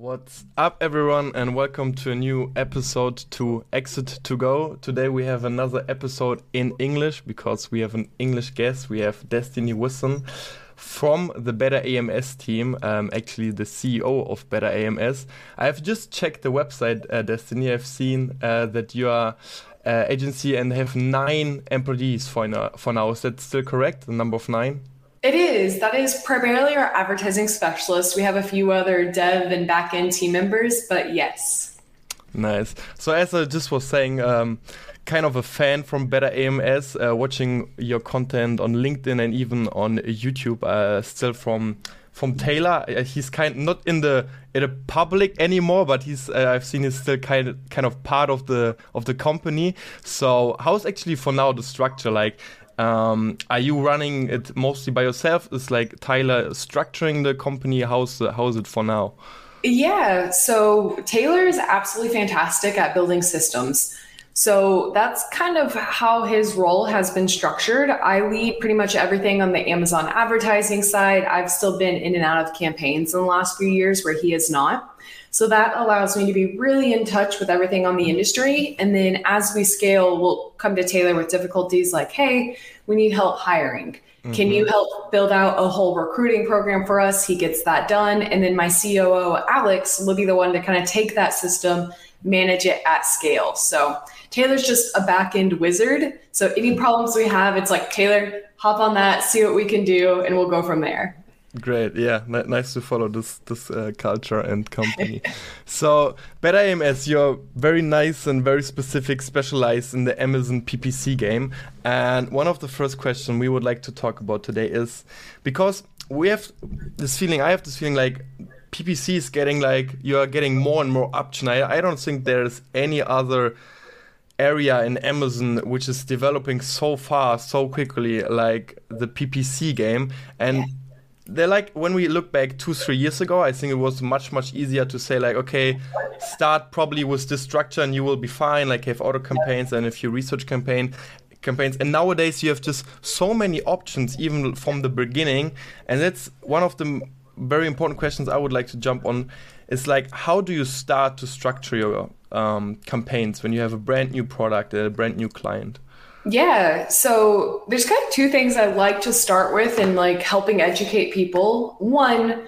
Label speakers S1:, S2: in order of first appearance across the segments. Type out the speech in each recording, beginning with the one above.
S1: What's up, everyone, and welcome to a new episode to Exit 2 Go. Today we have another episode in English because we have an English guest. We have Destaney Wishon from the Better AMS team, um, actually the CEO of Better AMS. I have just checked the website, uh, Destiny. I've seen uh, that you are uh, agency and have nine employees for now, for now. Is that still correct? The number of nine?
S2: It is. That is primarily our advertising specialist. We have a few other dev and backend team members, but yes.
S1: Nice. So as I just was saying, um, kind of a fan from Better AMS, uh, watching your content on LinkedIn and even on YouTube. Uh, still from from Taylor. Uh, he's kind not in the in the public anymore, but he's uh, I've seen he's still kind of kind of part of the of the company. So how's actually for now the structure like? Um, are you running it mostly by yourself? Is like Tyler structuring the company? How's how's it for now?
S2: Yeah, so Taylor is absolutely fantastic at building systems. So that's kind of how his role has been structured. I lead pretty much everything on the Amazon advertising side. I've still been in and out of campaigns in the last few years where he is not. So that allows me to be really in touch with everything on the industry. And then as we scale, we'll come to Taylor with difficulties like, hey, we need help hiring. Mm-hmm. Can you mm-hmm. help build out a whole recruiting program for us? He gets that done. And then my COO, Alex, will be the one to kind of take that system, manage it at scale. So Taylor's just a back end wizard. So any problems we have, it's like, Taylor, hop on that, see what we can do, and we'll go from there.
S1: Great, yeah, N- nice to follow this this uh, culture and company. so, Better AMS, you're very nice and very specific, specialized in the Amazon PPC game. And one of the first questions we would like to talk about today is because we have this feeling, I have this feeling like PPC is getting like you are getting more and more option. I, I don't think there's any other area in Amazon which is developing so fast, so quickly, like the PPC game. And yeah they're like when we look back two three years ago i think it was much much easier to say like okay start probably with this structure and you will be fine like have auto campaigns and a few research campaign campaigns and nowadays you have just so many options even from the beginning and that's one of the very important questions i would like to jump on is like how do you start to structure your um, campaigns when you have a brand new product and a brand new client
S2: yeah. So there's kind of two things I like to start with in like helping educate people. One,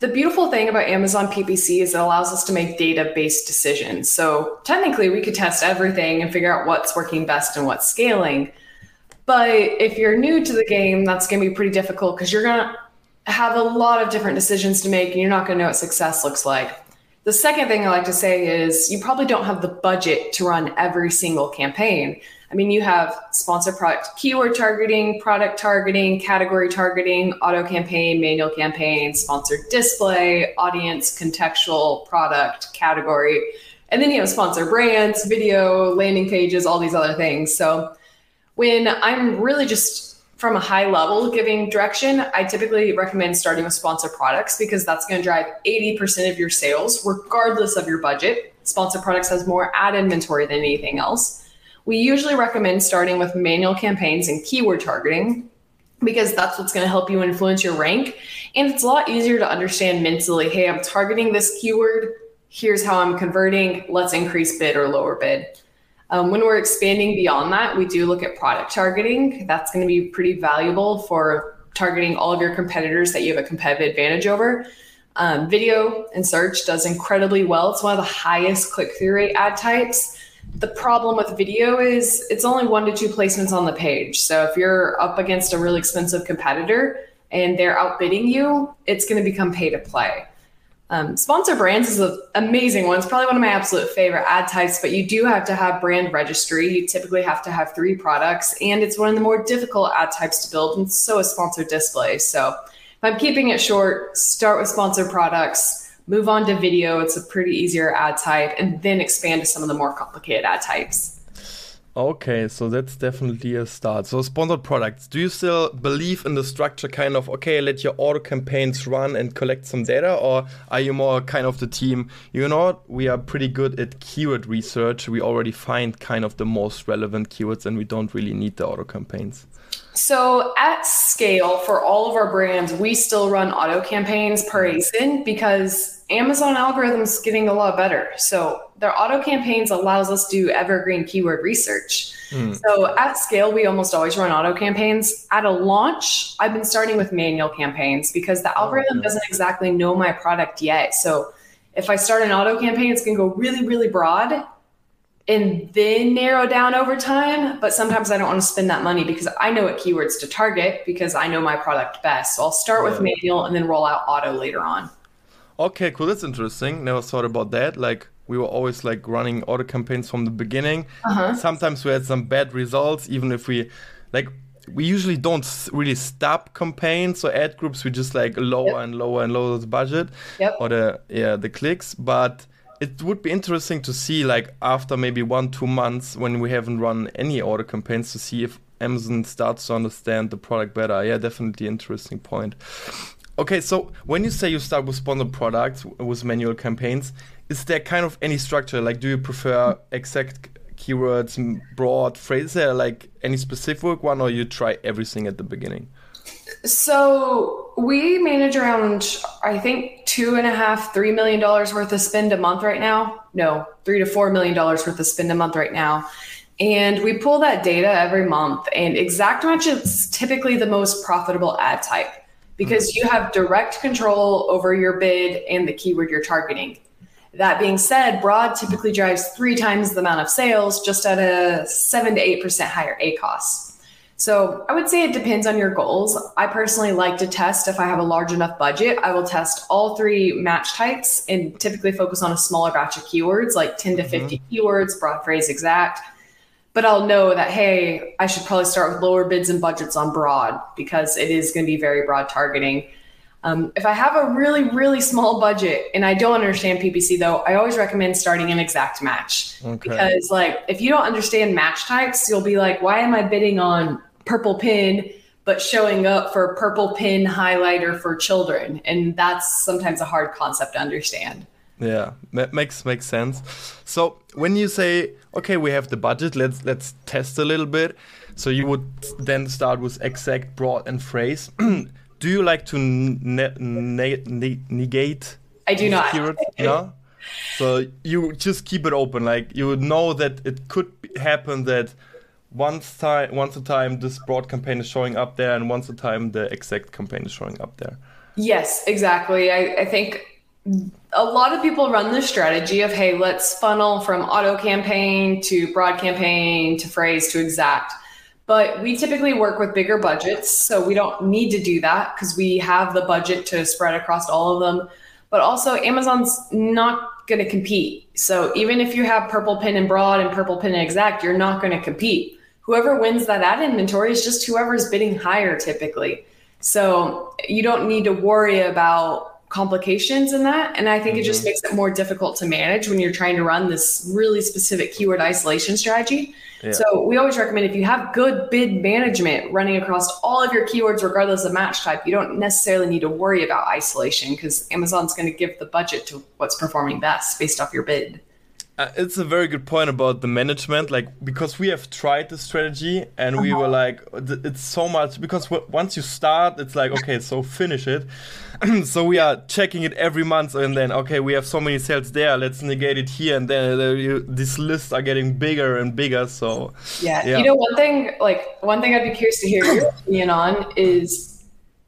S2: the beautiful thing about Amazon PPC is it allows us to make data based decisions. So technically, we could test everything and figure out what's working best and what's scaling. But if you're new to the game, that's going to be pretty difficult because you're going to have a lot of different decisions to make and you're not going to know what success looks like. The second thing I like to say is you probably don't have the budget to run every single campaign. I mean, you have sponsor product keyword targeting, product targeting, category targeting, auto campaign, manual campaign, sponsored display, audience, contextual, product, category. And then you have sponsor brands, video, landing pages, all these other things. So when I'm really just from a high level giving direction, I typically recommend starting with sponsor products because that's going to drive 80% of your sales, regardless of your budget. Sponsor products has more ad inventory than anything else. We usually recommend starting with manual campaigns and keyword targeting because that's what's going to help you influence your rank. And it's a lot easier to understand mentally hey, I'm targeting this keyword. Here's how I'm converting. Let's increase bid or lower bid. Um, when we're expanding beyond that, we do look at product targeting. That's going to be pretty valuable for targeting all of your competitors that you have a competitive advantage over. Um, video and search does incredibly well. It's one of the highest click through rate ad types the problem with video is it's only one to two placements on the page. So if you're up against a really expensive competitor and they're outbidding you, it's going to become pay to play. Um, sponsor brands is an amazing one. It's probably one of my absolute favorite ad types, but you do have to have brand registry. You typically have to have three products, and it's one of the more difficult ad types to build, and so is sponsored display. So if I'm keeping it short, start with sponsored products, move on to video. It's a pretty easier ad type, and then expand to some of the more complicated ad types.
S1: Okay, so that's definitely a start. So sponsored products. Do you still believe in the structure kind of okay, let your auto campaigns run and collect some data or are you more kind of the team, you know, we are pretty good at keyword research. We already find kind of the most relevant keywords and we don't really need the auto campaigns.
S2: So at scale for all of our brands, we still run auto campaigns per ASIN because Amazon algorithms getting a lot better. So their auto campaigns allows us to do evergreen keyword research. Mm. So at scale, we almost always run auto campaigns. At a launch, I've been starting with manual campaigns because the algorithm okay. doesn't exactly know my product yet. So if I start an auto campaign, it's going to go really, really broad and then narrow down over time. But sometimes I don't want to spend that money because I know what keywords to target because I know my product best. So I'll start with manual and then roll out auto later on.
S1: Okay, cool. That's interesting. Never thought about that. Like we were always like running auto campaigns from the beginning. Uh-huh. Sometimes we had some bad results, even if we like we usually don't really stop campaigns or ad groups. We just like lower yep. and lower and lower the budget
S2: yep.
S1: or the yeah the clicks, but it would be interesting to see like after maybe one two months when we haven't run any auto campaigns to see if Amazon starts to understand the product better. Yeah, definitely interesting point. Okay, so when you say you start with sponsored products with manual campaigns, is there kind of any structure? Like, do you prefer exact keywords, broad phrases, like any specific one, or you try everything at the beginning?
S2: So we manage around, I think, two and a half, three million dollars worth of spend a month right now. No, three to four million dollars worth of spend a month right now. And we pull that data every month. And exact match is typically the most profitable ad type because mm-hmm. you have direct control over your bid and the keyword you're targeting. That being said, broad typically drives three times the amount of sales just at a seven to 8% higher ACOS. So I would say it depends on your goals. I personally like to test if I have a large enough budget. I will test all three match types and typically focus on a smaller batch of keywords, like 10 to 50 mm-hmm. keywords, broad phrase exact. But I'll know that, hey, I should probably start with lower bids and budgets on broad because it is going to be very broad targeting. Um, if I have a really, really small budget and I don't understand PPC though, I always recommend starting an exact match okay. because like if you don't understand match types, you'll be like, why am I bidding on purple pin but showing up for purple pin highlighter for children. And that's sometimes a hard concept to understand.
S1: Yeah that makes makes sense. So when you say okay we have the budget let's let's test a little bit so you would then start with exact broad and phrase. Do you like to ne ne ne negate
S2: i do not.
S1: no? So you just keep it open like you would know that it could happen that once time once a time this broad campaign is showing up there and once a time the exact campaign is showing up there.
S2: Yes exactly. I, I think a lot of people run this strategy of hey let's funnel from auto campaign to broad campaign to phrase to exact. But we typically work with bigger budgets so we don't need to do that because we have the budget to spread across all of them. But also amazon's not going to compete. So even if you have purple pin and broad and purple pin and exact you're not going to compete whoever wins that ad inventory is just whoever's bidding higher typically. So you don't need to worry about complications in that. And I think mm-hmm. it just mm-hmm. makes it more difficult to manage when you're trying to run this really specific keyword isolation strategy. Yeah. So we always recommend if you have good bid management running across all of your keywords, regardless of match type, you don't necessarily need to worry about isolation because Amazon's going to give the budget to what's performing best based off your bid.
S1: Uh, it's a very good point about the management like because we have tried the strategy and we were like it's so much because once you start it's like okay so finish it so we are checking it every month and then okay we have so many sales there let's negate it here and then uh, you, these lists are getting bigger and bigger so
S2: yeah. yeah you know one thing like one thing i'd be curious to hear your opinion on is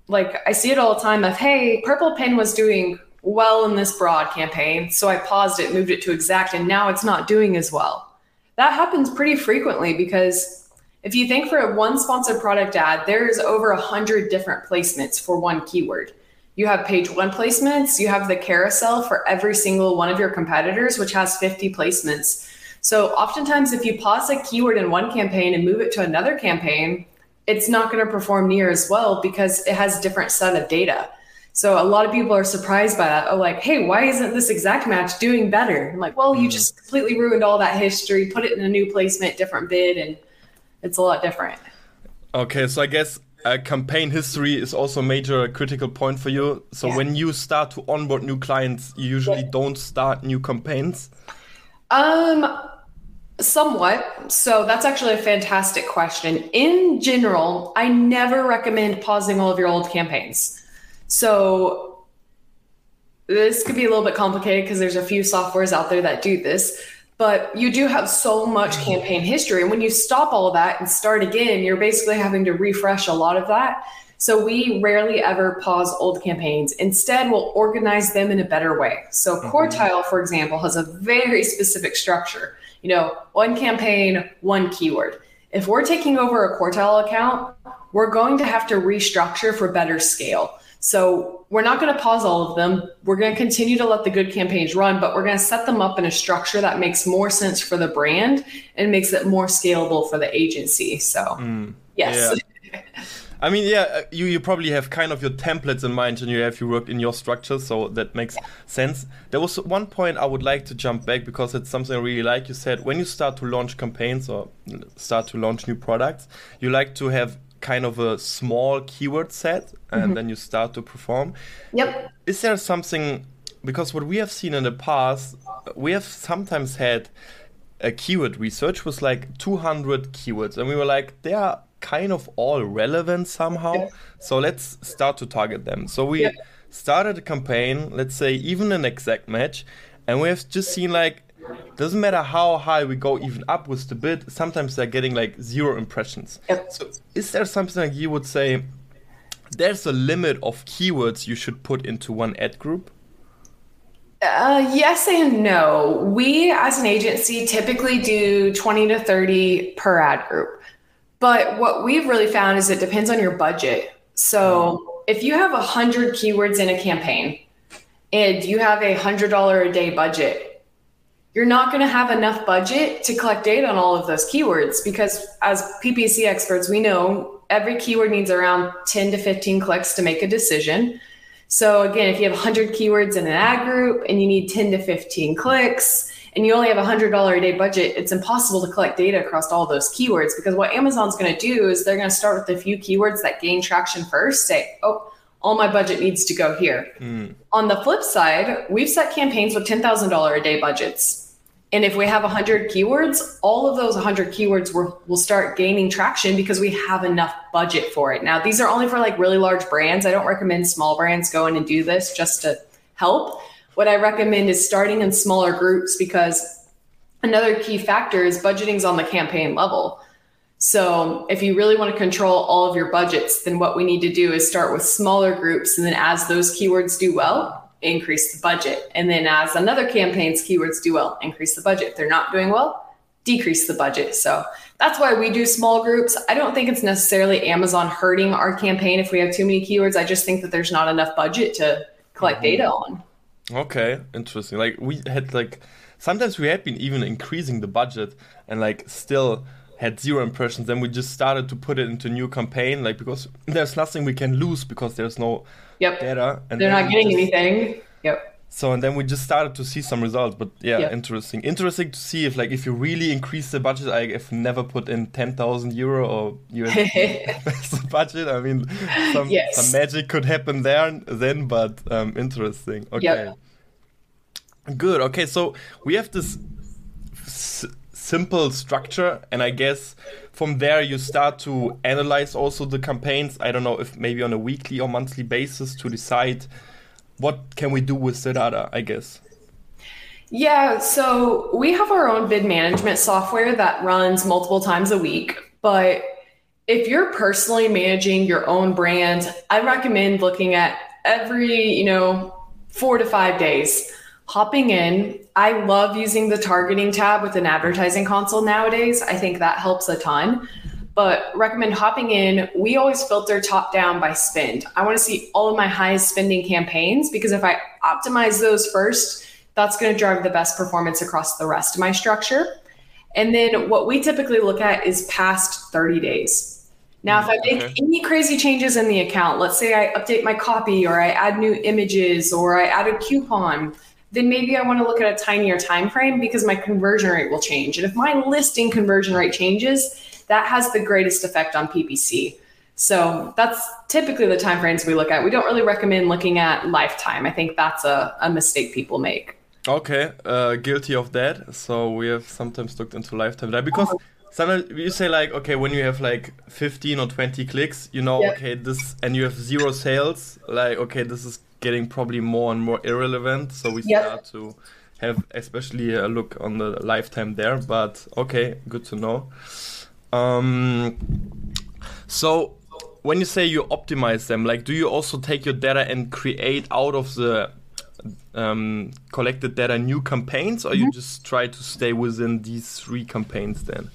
S2: like i see it all the time of hey purple pin was doing well in this broad campaign. So I paused it, moved it to exact, and now it's not doing as well. That happens pretty frequently because if you think for a one sponsored product ad, there's over a hundred different placements for one keyword. You have page one placements, you have the carousel for every single one of your competitors, which has 50 placements. So oftentimes if you pause a keyword in one campaign and move it to another campaign, it's not going to perform near as well because it has a different set of data. So a lot of people are surprised by that. Oh, like, hey, why isn't this exact match doing better? I'm like, well, you mm. just completely ruined all that history, put it in a new placement, different bid, and it's a lot different.
S1: Okay, so I guess uh, campaign history is also a major critical point for you. So yeah. when you start to onboard new clients, you usually yeah. don't start new campaigns.
S2: Um, somewhat. So that's actually a fantastic question. In general, I never recommend pausing all of your old campaigns. So this could be a little bit complicated because there's a few softwares out there that do this, but you do have so much mm-hmm. campaign history. And when you stop all of that and start again, you're basically having to refresh a lot of that. So we rarely ever pause old campaigns. Instead, we'll organize them in a better way. So mm-hmm. Quartile, for example, has a very specific structure. You know, one campaign, one keyword. If we're taking over a Quartile account, we're going to have to restructure for better scale. So we're not going to pause all of them. We're going to continue to let the good campaigns run, but we're going to set them up in a structure that makes more sense for the brand and makes it more scalable for the agency. So, mm, yes.
S1: Yeah. I mean, yeah, uh, you, you probably have kind of your templates in mind and you have you work in your structure, so that makes sense. There was one point I would like to jump back because it's something I really like. You said when you start to launch campaigns or start to launch new products, you like to have kind of a small keyword set and mm-hmm. then you start to perform.
S2: Yep.
S1: Is there something because what we have seen in the past, we have sometimes had a keyword research was like 200 keywords and we were like they are kind of all relevant somehow. So let's start to target them. So we started a campaign, let's say even an exact match, and we have just seen like doesn't matter how high we go even up with the bid sometimes they're getting like zero impressions yep. so is there something like you would say there's a limit of keywords you should put into one ad group
S2: uh, yes and no. We, as an agency, typically do 20 to 30 per ad group. But what we've really found is it depends on your budget. So mm. if you have 100 keywords in a campaign and you have a $100 a day budget, you're not going to have enough budget to collect data on all of those keywords because as PPC experts, we know every keyword needs around 10 to 15 clicks to make a decision. So again, if you have 100 keywords in an ad group and you need 10 to 15 clicks and you only have a $100 a day budget, it's impossible to collect data across all those keywords because what Amazon's going to do is they're going to start with a few keywords that gain traction first, say, "Oh, all my budget needs to go here." Mm. On the flip side, we've set campaigns with $10,000 a day budgets and if we have 100 keywords, all of those 100 keywords will, will start gaining traction because we have enough budget for it. Now, these are only for like really large brands. I don't recommend small brands go in and do this just to help. What I recommend is starting in smaller groups because another key factor is budgeting's on the campaign level. So, if you really want to control all of your budgets, then what we need to do is start with smaller groups. And then as those keywords do well, increase the budget. And then as another campaign's keywords do well, increase the budget. If they're not doing well, decrease the budget. So that's why we do small groups. I don't think it's necessarily Amazon hurting our campaign if we have too many keywords. I just think that there's not enough budget to collect mm-hmm. data on.
S1: Okay, interesting. Like we had like sometimes we had been even increasing the budget and like still had zero impressions then we just started to put it into new campaign like because there's nothing we can lose because there's no
S2: yep.
S1: data.
S2: And They're not getting just, anything. Yep.
S1: So and then we just started to see some results, but yeah, yep. interesting. Interesting to see if like if you really increase the budget. I have never put in ten thousand euro or US budget. I mean, some, yes. some magic could happen there then, but um, interesting. Okay. Yep. Good. Okay, so we have this simple structure and i guess from there you start to analyze also the campaigns. I don't know if maybe on a weekly or monthly basis to decide what can we do with the data i guess.
S2: Yeah so we have our own bid management software that runs multiple times a week but if you're personally managing your own brand i recommend looking at every you know four to five days hopping in. I love using the targeting tab with an advertising console nowadays. I think that helps a ton. But recommend hopping in. We always filter top down by spend. I want to see all of my highest spending campaigns because if I optimize those first, that's going to drive the best performance across the rest of my structure. And then what we typically look at is past 30 days. Now, if I make
S1: Okay.
S2: any crazy changes in the account, let's say I update my copy or I add new images or I add a coupon, then maybe I want to look at a tinier time frame because my conversion rate will change. And if my listing conversion rate changes, that has the greatest effect on PPC. So that's typically the time frames we look at. We don't really recommend looking at lifetime. I think that's a, a mistake people make.
S1: Okay, uh, guilty of that. So we have sometimes looked into lifetime there because sometimes you say like, okay, when you have like 15 or 20 clicks, you know,
S2: Yep.
S1: okay, this, and you have zero sales, like, okay, this is getting probably more and more irrelevant. So we
S2: Yep.
S1: start to have especially a look on the lifetime there. But okay, good to know. Um, so when you say you optimize them, like, do you also take your data and create out of the um, collected data new campaigns, or you just try to stay within these three campaigns then?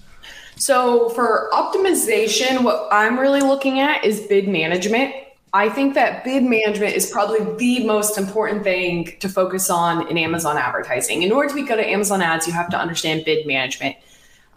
S2: So for optimization, what I'm really looking at is bid management. I think that bid management is probably the most important thing to focus on in Amazon advertising. In order to be good at Amazon ads, you have to understand bid management.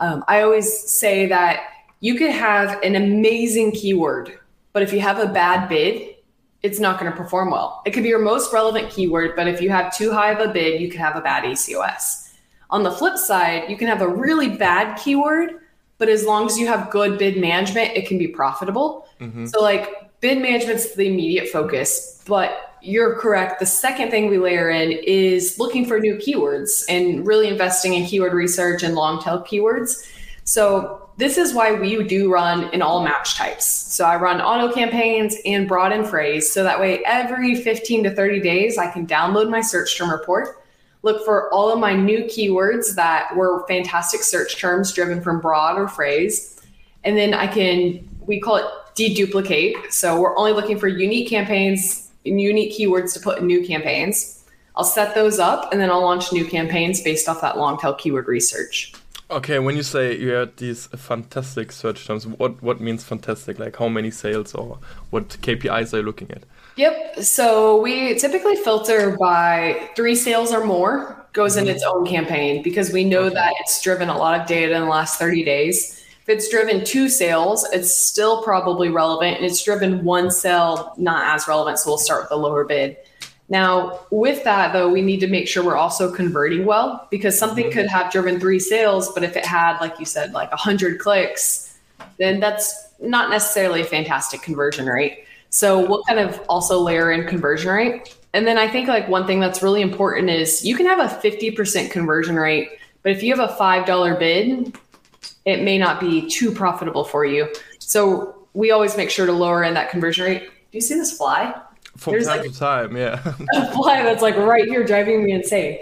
S2: Um, I always say that you could have an amazing keyword, but if you have a bad bid, it's not going to perform well. It could be your most relevant keyword, but if you have too high of a bid, you could have a bad ACOS. On the flip side, you can have a really bad keyword, but as long as you have good bid management, it can be profitable. So, like, bid management's the immediate focus, but you're correct. The second thing we layer in is looking for new keywords and really investing in keyword research and long tail keywords. So, this is why we do run in all match types. So, I run auto campaigns and broad and phrase. So that way, every 15 to 30 days, I can download my search term report look for all of my new keywords that were fantastic search terms driven from broad or phrase. And then I can, we call it deduplicate. So we're only looking for unique campaigns, and unique keywords to put in new campaigns. I'll set those up and then I'll launch new campaigns based off that long tail keyword research.
S1: Okay, when you say you had these fantastic search terms, what what means fantastic? Like how many sales or what KPIs are you looking at?
S2: Yep. So we typically filter by three sales or more goes in mm-hmm. its own campaign because we know that it's driven a lot of data in the last 30 days. If it's driven two sales, it's still probably relevant. And it's driven one sale, not as relevant. So we'll start with a lower bid. Now, with that though, we need to make sure we're also converting well because something mm-hmm. could have driven three sales, but if it had, like you said, like 100 clicks, then that's not necessarily a fantastic conversion rate. So we'll kind of also layer in conversion rate. And then I think like one thing that's really important is you can have a 50% conversion rate, but if you have a $5 bid, it may not be too profitable for you. So we always make sure to lower in that conversion rate. Do you see this fly?
S1: From
S2: There's,
S1: time
S2: like-
S1: to time, yeah.
S2: a fly that's like right here driving me insane.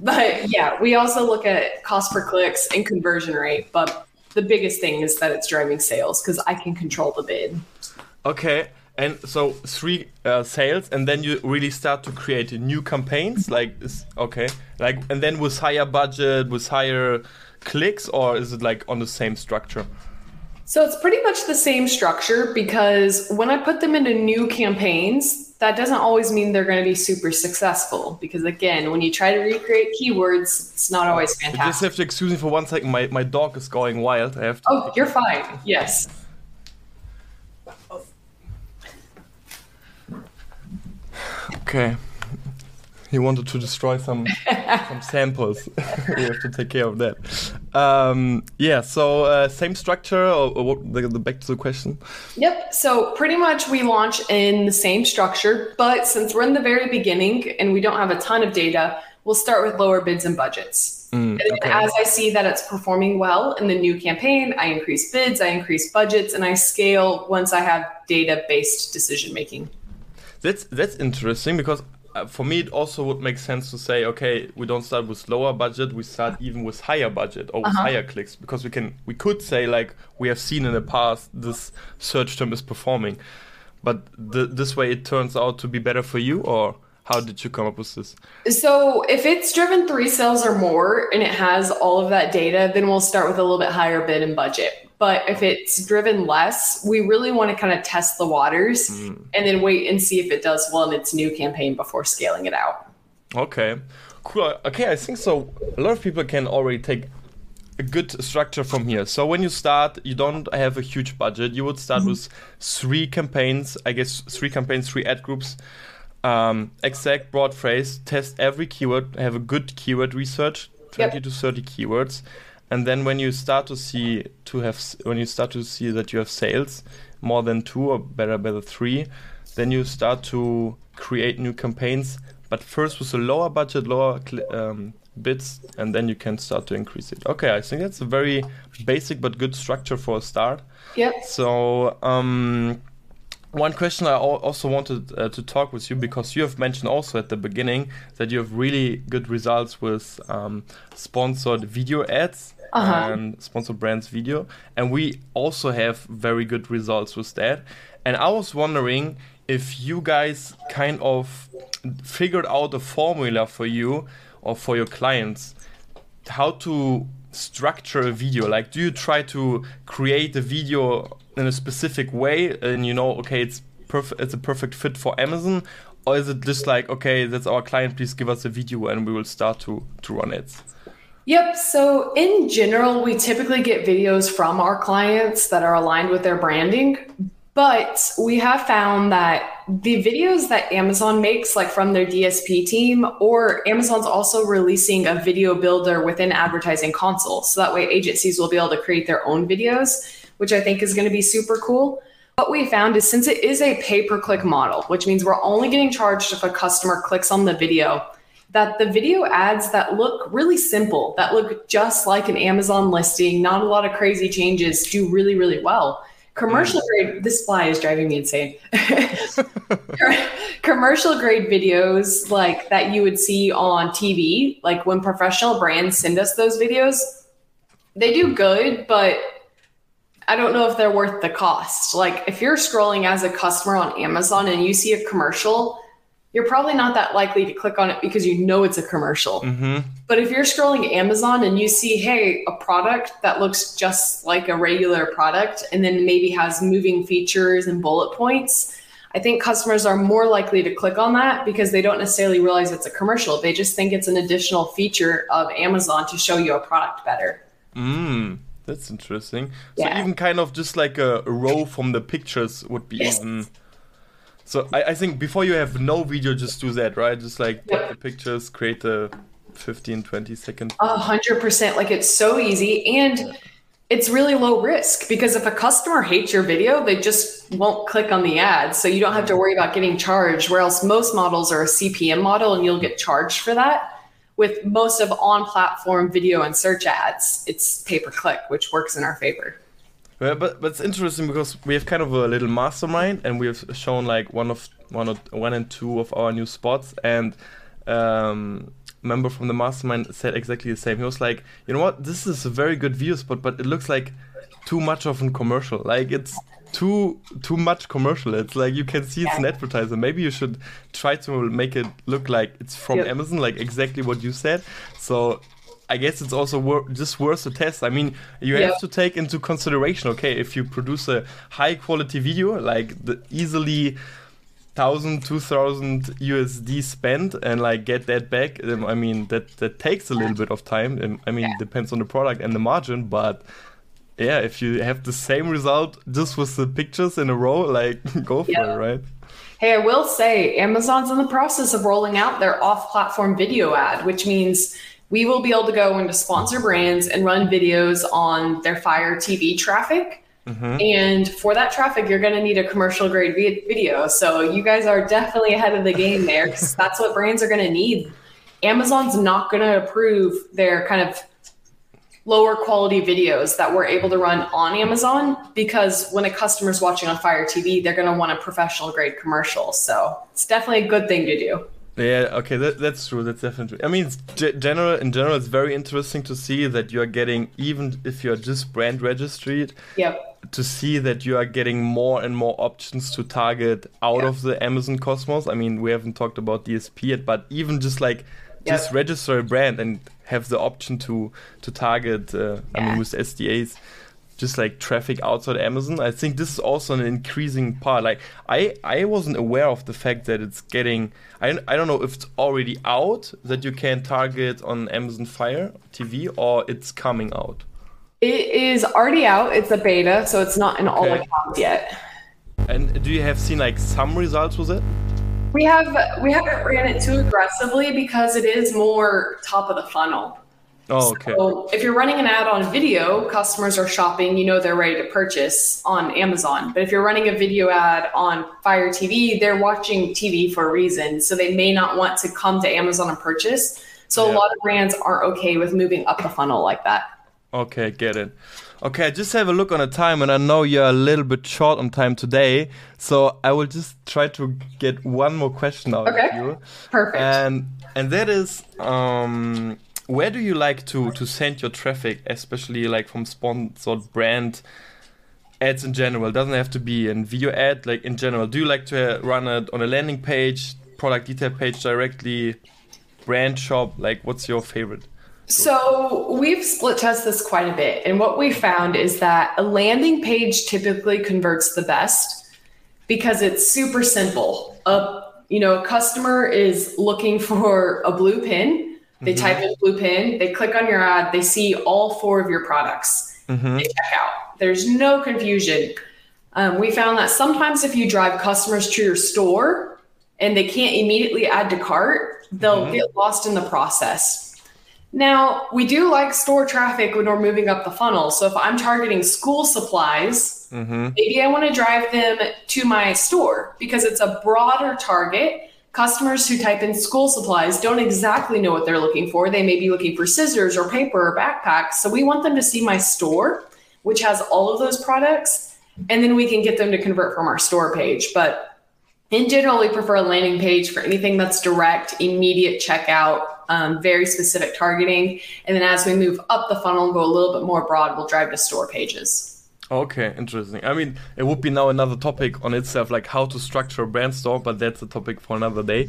S2: But yeah, we also look at cost per clicks and conversion rate. But the biggest thing is that it's driving sales because I can control the bid.
S1: okay, and so three uh, sales, and then you really start to create new campaigns, like okay, like and then with higher budget, with higher clicks, or is it like on the same structure?
S2: So it's pretty much the same structure because when I put them into new campaigns, that doesn't always mean they're going to be super successful. Because again, when you try to recreate keywords, it's not always
S1: You just have to excuse me for one second. My my dog is going wild. I have to.
S2: Oh, you're fine. Yes.
S1: Okay. He wanted to destroy some some samples. we have to take care of that. Um, yeah. So uh, same structure, or, or what, the, the back to the question.
S2: Yep. So pretty much we launch in the same structure, but since we're in the very beginning and we don't have a ton of data, we'll start with lower bids and budgets. and
S1: okay.
S2: as I see that it's performing well in the new campaign, I increase bids, I increase budgets, and I scale once I have data based decision making.
S1: That's that's interesting because Uh, for me it also would make sense to say, okay, we don't start with lower budget, we start even with higher budget or with uh-huh. higher clicks because we can we could say like we have seen in the past this search term is performing, but the, this way it turns out to be better for you or how did you come up with this?
S2: So if it's driven three sales or more and it has all of that data, then we'll start with a little bit higher bid and budget. But if it's driven less, we really want to kind of test the waters and then wait and see if it does well in its new campaign before scaling it out.
S1: Okay, cool. Okay, I think so. A lot of people can already take a good structure from here. So when you start, you don't have a huge budget. You would start mm-hmm. with three campaigns, I guess three campaigns, three ad groups. Um, exact broad phrase, test every keyword, have a good keyword research, 20 yep. to 30 keywords. And then when you start to see to have when you start to see that you have sales more than two or better better three, then you start to create new campaigns. But first with a lower budget, lower um, bits and then you can start to increase it. Okay, I think that's a very basic but good structure for a start.
S2: Yep.
S1: So, um, one question I also wanted uh, to talk with you because you have mentioned also at the beginning that you have really good results with um, sponsored video ads uh-huh. and sponsored brands video, and we also have very good results with that. And I was wondering if you guys kind of figured out a formula for you or for your clients how to structure a video like do you try to create a video in a specific way and you know okay it's perfect it's a perfect fit for amazon or is it just like okay that's our client please give us a video and we will start to to run it
S2: Yep. So, in general, we typically get videos from our clients that are aligned with their branding. But we have found that the videos that Amazon makes, like from their DSP team, or Amazon's also releasing a video builder within advertising console. So that way agencies will be able to create their own videos, which I think is going to be super cool. What we found is since it is a pay per click model, which means we're only getting charged if a customer clicks on the video, that the video ads that look really simple, that look just like an Amazon listing, not a lot of crazy changes, do really, really well. Commercial mm. grade this fly is driving me insane. Commercial grade videos like that you would see on tv like when professional brands send us those videos they do good but i don't know if they're worth the cost. Like if you're scrolling as a customer on amazon and you see a commercial you're probably not that likely to click on it because you know it's a commercial. Mm-hmm. But if you're scrolling Amazon and you see, hey, a product that looks just like a regular product and then maybe has moving features and bullet points, I think customers are more likely to click on that because they don't necessarily realize it's a commercial. They just think it's an additional feature of Amazon to show you a product better.
S1: Mm, that's interesting. Yeah. So even kind of just like a row from the pictures would be yes. even so I, I think before you have no video, just do that, right? Just like the pictures, create the 15, 20 second.
S2: A hundred percent. Like it's so easy and it's really low risk because if a customer hates your video, they just won't click on the ad. So you don't have to worry about getting charged. Where else most models are a CPM model and you'll get charged for that. With most of on platform video and search ads, it's pay per click, which works in our favor.
S1: Well, but but it's interesting because we have kind of a little mastermind, and we have shown like one of one of one and two of our new spots, and um, member from the mastermind said exactly the same. He was like, you know what, this is a very good video spot, but it looks like too much of a commercial. Like it's too too much commercial. It's like you can see it's an advertiser. Maybe you should try to make it look like it's from yep. Amazon, like exactly what you said. So I guess it's also wor- just worth a test. I mean, you yeah. have to take into consideration, okay, if you produce a high quality video, like the easily thousand, two thousand USD spent, and like get that back. Um, I mean, that that takes a little bit of time. Um, I mean, yeah. depends on the product and the margin, but yeah, if you have the same result just with the pictures in a row, like go for yeah. it, right?
S2: Hey, I will say Amazon's in the process of rolling out their off platform video ad, which means we will be able to go into sponsor brands and run videos on their Fire TV traffic. Mm-hmm. And for that traffic, you're going to need a commercial grade video. So you guys are definitely ahead of the game there because that's what brands are going to need. Amazon's not going to approve their kind of lower quality videos that we're able to run on Amazon because when a customer's watching on Fire TV, they're going to want a professional grade commercial. So it's definitely a good thing to do.
S1: Yeah, okay, that, that's true. That's definitely. I mean, general in general, it's very interesting to see that you are getting even if you are just brand registered.
S2: Yep.
S1: To see that you are getting more and more options to target out yep. of the Amazon cosmos. I mean, we haven't talked about DSP yet, but even just like yep. just register a brand and have the option to to target. Uh, yeah. I mean, with SDAs just like traffic outside Amazon. I think this is also an increasing part. Like I I wasn't aware of the fact that it's getting I I don't know if it's already out that you can target on Amazon Fire TV or it's coming out.
S2: It is already out. It's a beta, so it's not in all
S1: Okay.
S2: accounts yet.
S1: And do you have seen like some results with it?
S2: We have we haven't ran it too aggressively because it is more top of the funnel.
S1: Oh, okay.
S2: So if you're running an ad on video, customers are shopping, you know they're ready to purchase on Amazon. But if you're running a video ad on Fire TV, they're watching TV for a reason. So they may not want to come to Amazon and purchase. So a lot of brands aren't okay with moving up the funnel like that.
S1: Okay, get it. Okay, just have a look on the time, and I know you're a little bit short on time today, so I will just try to get one more question out
S2: Okay.
S1: of you,
S2: Perfect.
S1: and and that is, um, where do you like to to send your traffic, especially like from sponsored brand ads in general? Doesn't have to be a video ad, like in general. Do you like to uh, run it on a landing page, product detail page directly, brand shop? Like, what's your favorite?
S2: So we've split test this quite a bit. And what we found is that a landing page typically converts the best because it's super simple. A you know, a customer is looking for a blue pin. They mm-hmm. type in blue pin, they click on your ad, they see all four of your products. Mm-hmm. They check out. There's no confusion. Um, we found that sometimes if you drive customers to your store and they can't immediately add to cart, they'll mm-hmm. get lost in the process. Now, we do like store traffic when we're moving up the funnel. So if I'm targeting school supplies, maybe I want to drive them to my store because it's a broader target. Customers who type in school supplies don't exactly know what they're looking for. They may be looking for scissors or paper or backpacks. So we want them to see my store, which has all of those products, and then we can get them to convert from our store page. But in general, we prefer a landing page for anything that's direct, immediate checkout, um, very specific targeting. And then as we move up the funnel and go a little bit more broad, we'll drive to store pages.
S1: Okay, interesting. I mean, it would be now another topic on itself, like how to structure a brand store, but that's a topic for another day.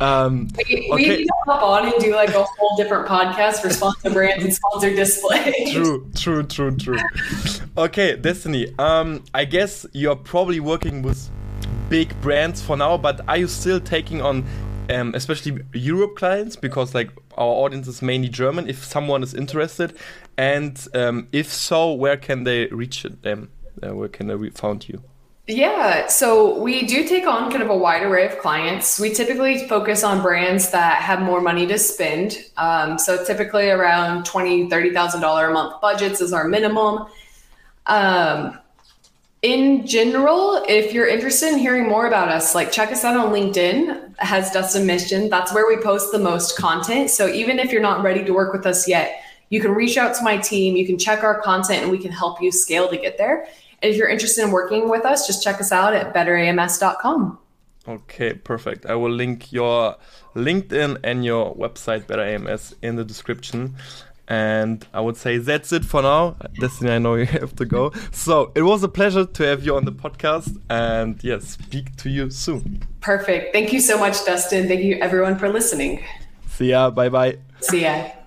S1: Um,
S2: We, we
S1: Okay.
S2: need to hop on and do like a whole different podcast for sponsor brands and sponsor displays.
S1: true, true, true, true. Okay, Destaney. Um, I guess you're probably working with big brands for now, but are you still taking on, um, especially Europe clients? Because like our audience is mainly German. If someone is interested, and um, if so, where can they reach them? Uh, where can they found you?
S2: Yeah, so we do take on kind of a wide array of clients. We typically focus on brands that have more money to spend. Um, so typically around twenty, thirty thousand dollar a month budgets is our minimum. Um, in general, if you're interested in hearing more about us, like check us out on LinkedIn, has Destaney Wishon. That's where we post the most content. So even if you're not ready to work with us yet, you can reach out to my team, you can check our content, and we can help you scale to get there. And if you're interested in working with us, just check us out at betterams.com.
S1: Okay, perfect. I will link your LinkedIn and your website, Better AMS, in the description. And I would say that's it for now. Destaney, I know you have to go. So it was a pleasure to have you on the podcast. And yes, speak to you soon.
S2: Perfect. Thank you so much, Dustin. Thank you, everyone, for listening.
S1: See ya. Bye bye.
S2: See ya.